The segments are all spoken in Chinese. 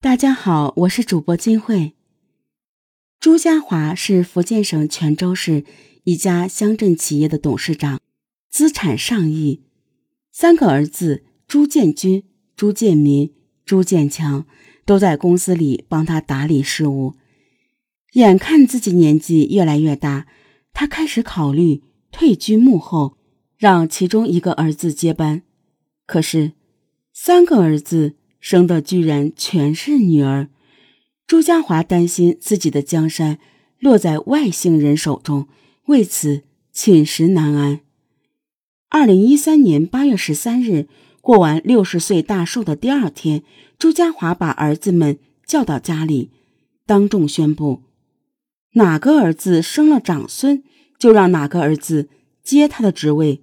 大家好，我是主播金慧。朱家华是福建省泉州市一家乡镇企业的董事长，资产上亿，三个儿子朱建军、朱建民、朱建强都在公司里帮他打理事务。眼看自己年纪越来越大，他开始考虑退居幕后，让其中一个儿子接班。可是，三个儿子。生的居然全是女儿，朱家华担心自己的江山落在外姓人手中，为此寝食难安。二零一三年八月十三日，过完六十岁大寿的第二天，朱家华把儿子们叫到家里，当众宣布：哪个儿子生了长孙，就让哪个儿子接他的职位，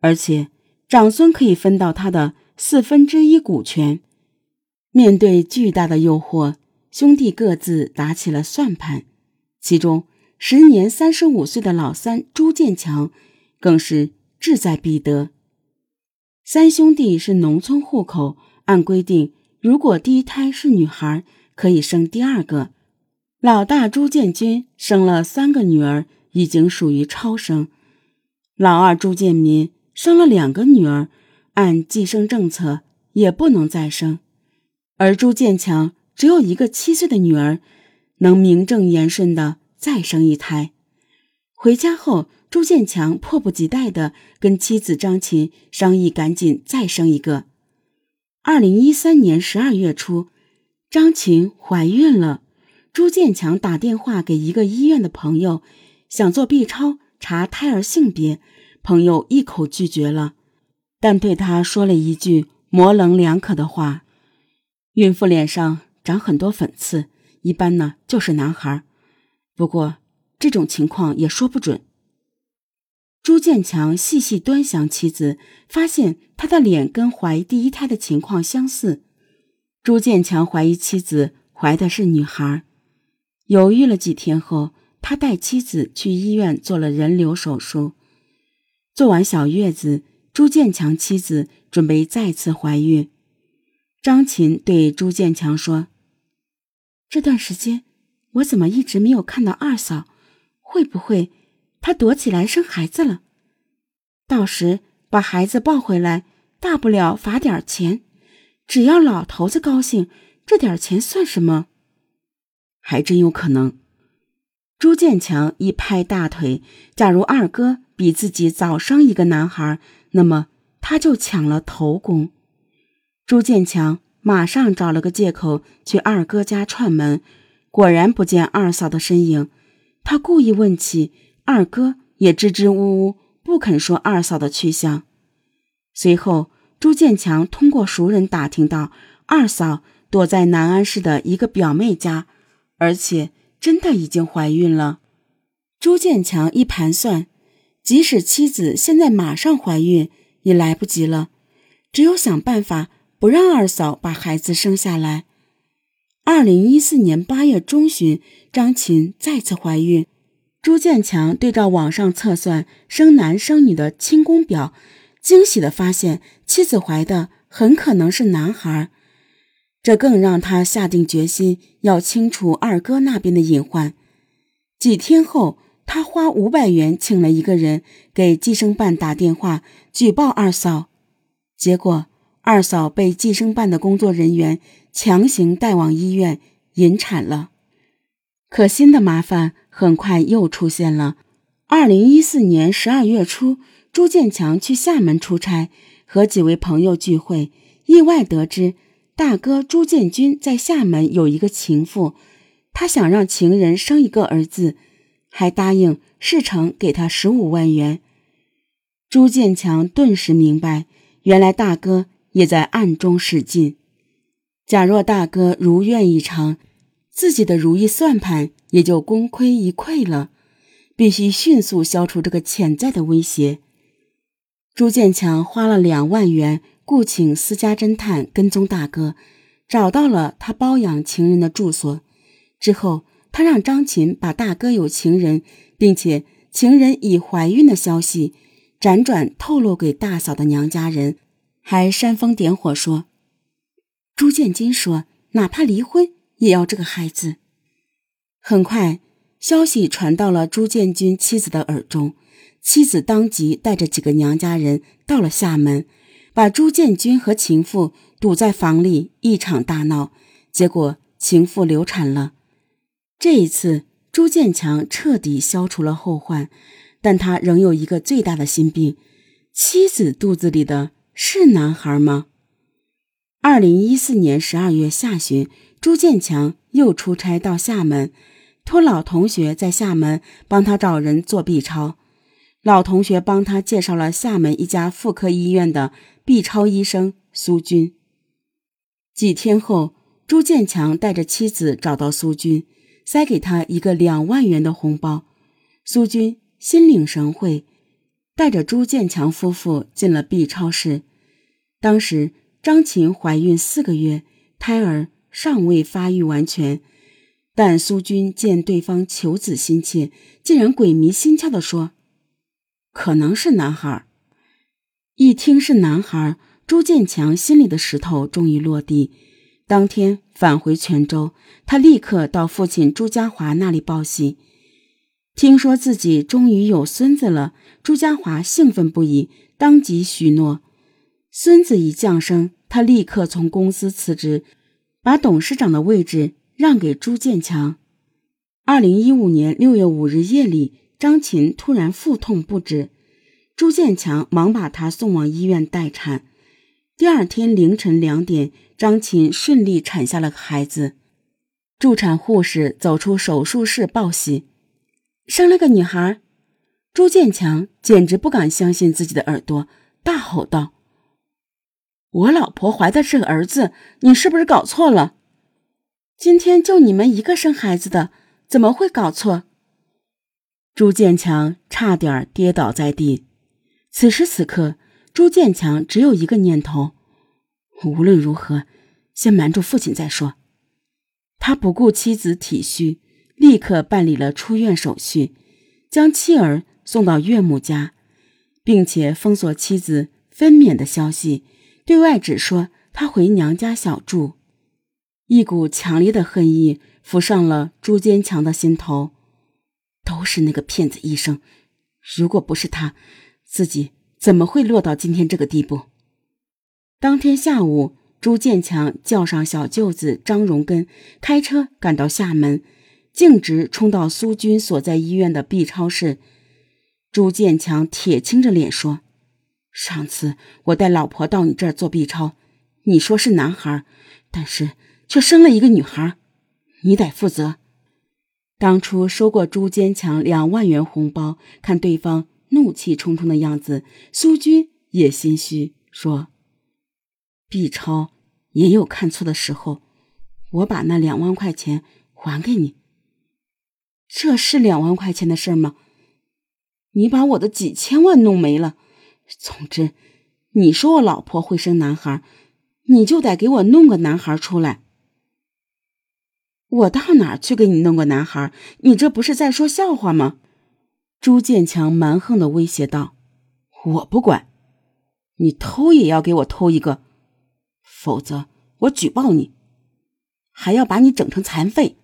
而且长孙可以分到他的。四分之一股权。面对巨大的诱惑，兄弟各自打起了算盘。其中，时年三十五岁的老三朱建强更是志在必得。三兄弟是农村户口，按规定，如果第一胎是女孩，可以生第二个。老大朱建军生了三个女儿，已经属于超生。老二朱建民生了两个女儿。按计生政策也不能再生，而朱建强只有一个七岁的女儿，能名正言顺的再生一胎。回家后，朱建强迫不及待的跟妻子张琴商议，赶紧再生一个。二零一三年十二月初，张琴怀孕了，朱建强打电话给一个医院的朋友，想做 B 超查胎儿性别，朋友一口拒绝了。但对他说了一句模棱两可的话：“孕妇脸上长很多粉刺，一般呢就是男孩。不过这种情况也说不准。”朱建强细细端详妻子，发现她的脸跟怀第一胎的情况相似。朱建强怀疑妻子怀的是女孩，犹豫了几天后，他带妻子去医院做了人流手术。做完小月子。朱建强妻子准备再次怀孕，张琴对朱建强说：“这段时间我怎么一直没有看到二嫂？会不会她躲起来生孩子了？到时把孩子抱回来，大不了罚点钱，只要老头子高兴，这点钱算什么？还真有可能。”朱建强一拍大腿：“假如二哥比自己早生一个男孩。”那么他就抢了头功。朱建强马上找了个借口去二哥家串门，果然不见二嫂的身影。他故意问起，二哥也支支吾吾，不肯说二嫂的去向。随后，朱建强通过熟人打听到，二嫂躲在南安市的一个表妹家，而且真的已经怀孕了。朱建强一盘算。即使妻子现在马上怀孕也来不及了，只有想办法不让二嫂把孩子生下来。二零一四年八月中旬，张琴再次怀孕，朱建强对照网上测算生男生女的清宫表，惊喜的发现妻子怀的很可能是男孩，这更让他下定决心要清除二哥那边的隐患。几天后。他花五百元请了一个人给计生办打电话举报二嫂，结果二嫂被计生办的工作人员强行带往医院引产了。可新的麻烦很快又出现了。二零一四年十二月初，朱建强去厦门出差，和几位朋友聚会，意外得知大哥朱建军在厦门有一个情妇，他想让情人生一个儿子。还答应事成给他十五万元。朱建强顿时明白，原来大哥也在暗中使劲。假若大哥如愿以偿，自己的如意算盘也就功亏一篑了。必须迅速消除这个潜在的威胁。朱建强花了两万元雇请私家侦探跟踪大哥，找到了他包养情人的住所之后。他让张琴把大哥有情人，并且情人已怀孕的消息辗转透露给大嫂的娘家人，还煽风点火说：“朱建金说哪怕离婚也要这个孩子。很快，消息传到了朱建军妻子的耳中，妻子当即带着几个娘家人到了厦门，把朱建军和情妇堵在房里，一场大闹，结果情妇流产了。这一次，朱建强彻底消除了后患，但他仍有一个最大的心病：妻子肚子里的是男孩吗？二零一四年十二月下旬，朱建强又出差到厦门，托老同学在厦门帮他找人做 B 超。老同学帮他介绍了厦门一家妇科医院的 B 超医生苏军。几天后，朱建强带着妻子找到苏军。塞给他一个两万元的红包，苏军心领神会，带着朱建强夫妇进了 B 超室。当时张琴怀孕四个月，胎儿尚未发育完全，但苏军见对方求子心切，竟然鬼迷心窍地说：“可能是男孩。”一听是男孩，朱建强心里的石头终于落地。当天返回泉州，他立刻到父亲朱家华那里报喜。听说自己终于有孙子了，朱家华兴奋不已，当即许诺。孙子一降生，他立刻从公司辞职，把董事长的位置让给朱建强。二零一五年六月五日夜里，张琴突然腹痛不止，朱建强忙把她送往医院待产。第二天凌晨两点，张琴顺利产下了孩子。助产护士走出手术室报喜，生了个女孩。朱建强简直不敢相信自己的耳朵，大吼道：“我老婆怀的是个儿子，你是不是搞错了？今天就你们一个生孩子的，怎么会搞错？”朱建强差点跌倒在地。此时此刻。朱建强只有一个念头：无论如何，先瞒住父亲再说。他不顾妻子体虚，立刻办理了出院手续，将妻儿送到岳母家，并且封锁妻子分娩的消息，对外只说他回娘家小住。一股强烈的恨意浮上了朱坚强的心头，都是那个骗子医生，如果不是他，自己。怎么会落到今天这个地步？当天下午，朱建强叫上小舅子张荣根，开车赶到厦门，径直冲到苏军所在医院的 B 超室。朱建强铁青着脸说：“上次我带老婆到你这儿做 B 超，你说是男孩，但是却生了一个女孩，你得负责。当初收过朱坚强两万元红包，看对方。”怒气冲冲的样子，苏军也心虚，说：“B 超也有看错的时候，我把那两万块钱还给你。这是两万块钱的事吗？你把我的几千万弄没了。总之，你说我老婆会生男孩，你就得给我弄个男孩出来。我到哪去给你弄个男孩？你这不是在说笑话吗？”朱建强蛮横的威胁道：“我不管，你偷也要给我偷一个，否则我举报你，还要把你整成残废。”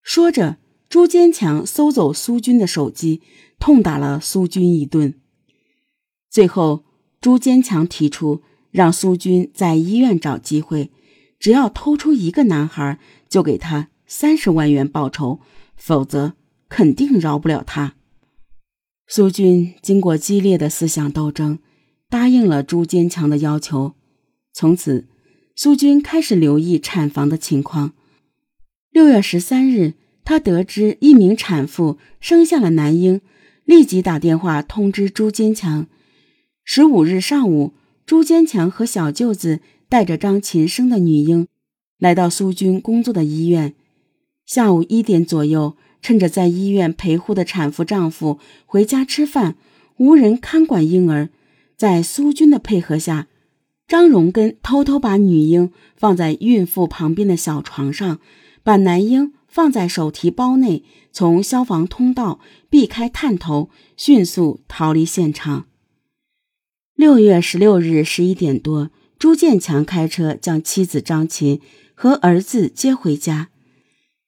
说着，朱坚强搜走苏军的手机，痛打了苏军一顿。最后，朱坚强提出让苏军在医院找机会，只要偷出一个男孩，就给他三十万元报酬，否则肯定饶不了他。苏军经过激烈的思想斗争，答应了朱坚强的要求。从此，苏军开始留意产房的情况。六月十三日，他得知一名产妇生下了男婴，立即打电话通知朱坚强。十五日上午，朱坚强和小舅子带着张琴生的女婴来到苏军工作的医院。下午一点左右。趁着在医院陪护的产妇丈夫回家吃饭，无人看管婴儿，在苏军的配合下，张荣根偷偷把女婴放在孕妇旁边的小床上，把男婴放在手提包内，从消防通道避开探头，迅速逃离现场。六月十六日十一点多，朱建强开车将妻子张琴和儿子接回家，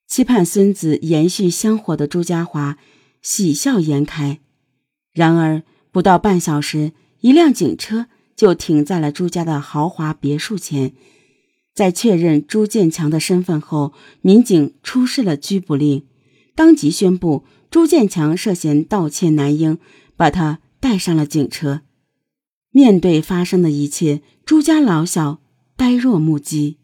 期盼孙子延续香火的朱家华喜笑颜开。然而不到半小时，一辆警车就停在了朱家的豪华别墅前。在确认朱建强的身份后，民警出示了拘捕令，当即宣布朱建强涉嫌盗窃男婴，把他带上了警车。面对发生的一切，朱家老小呆若木鸡。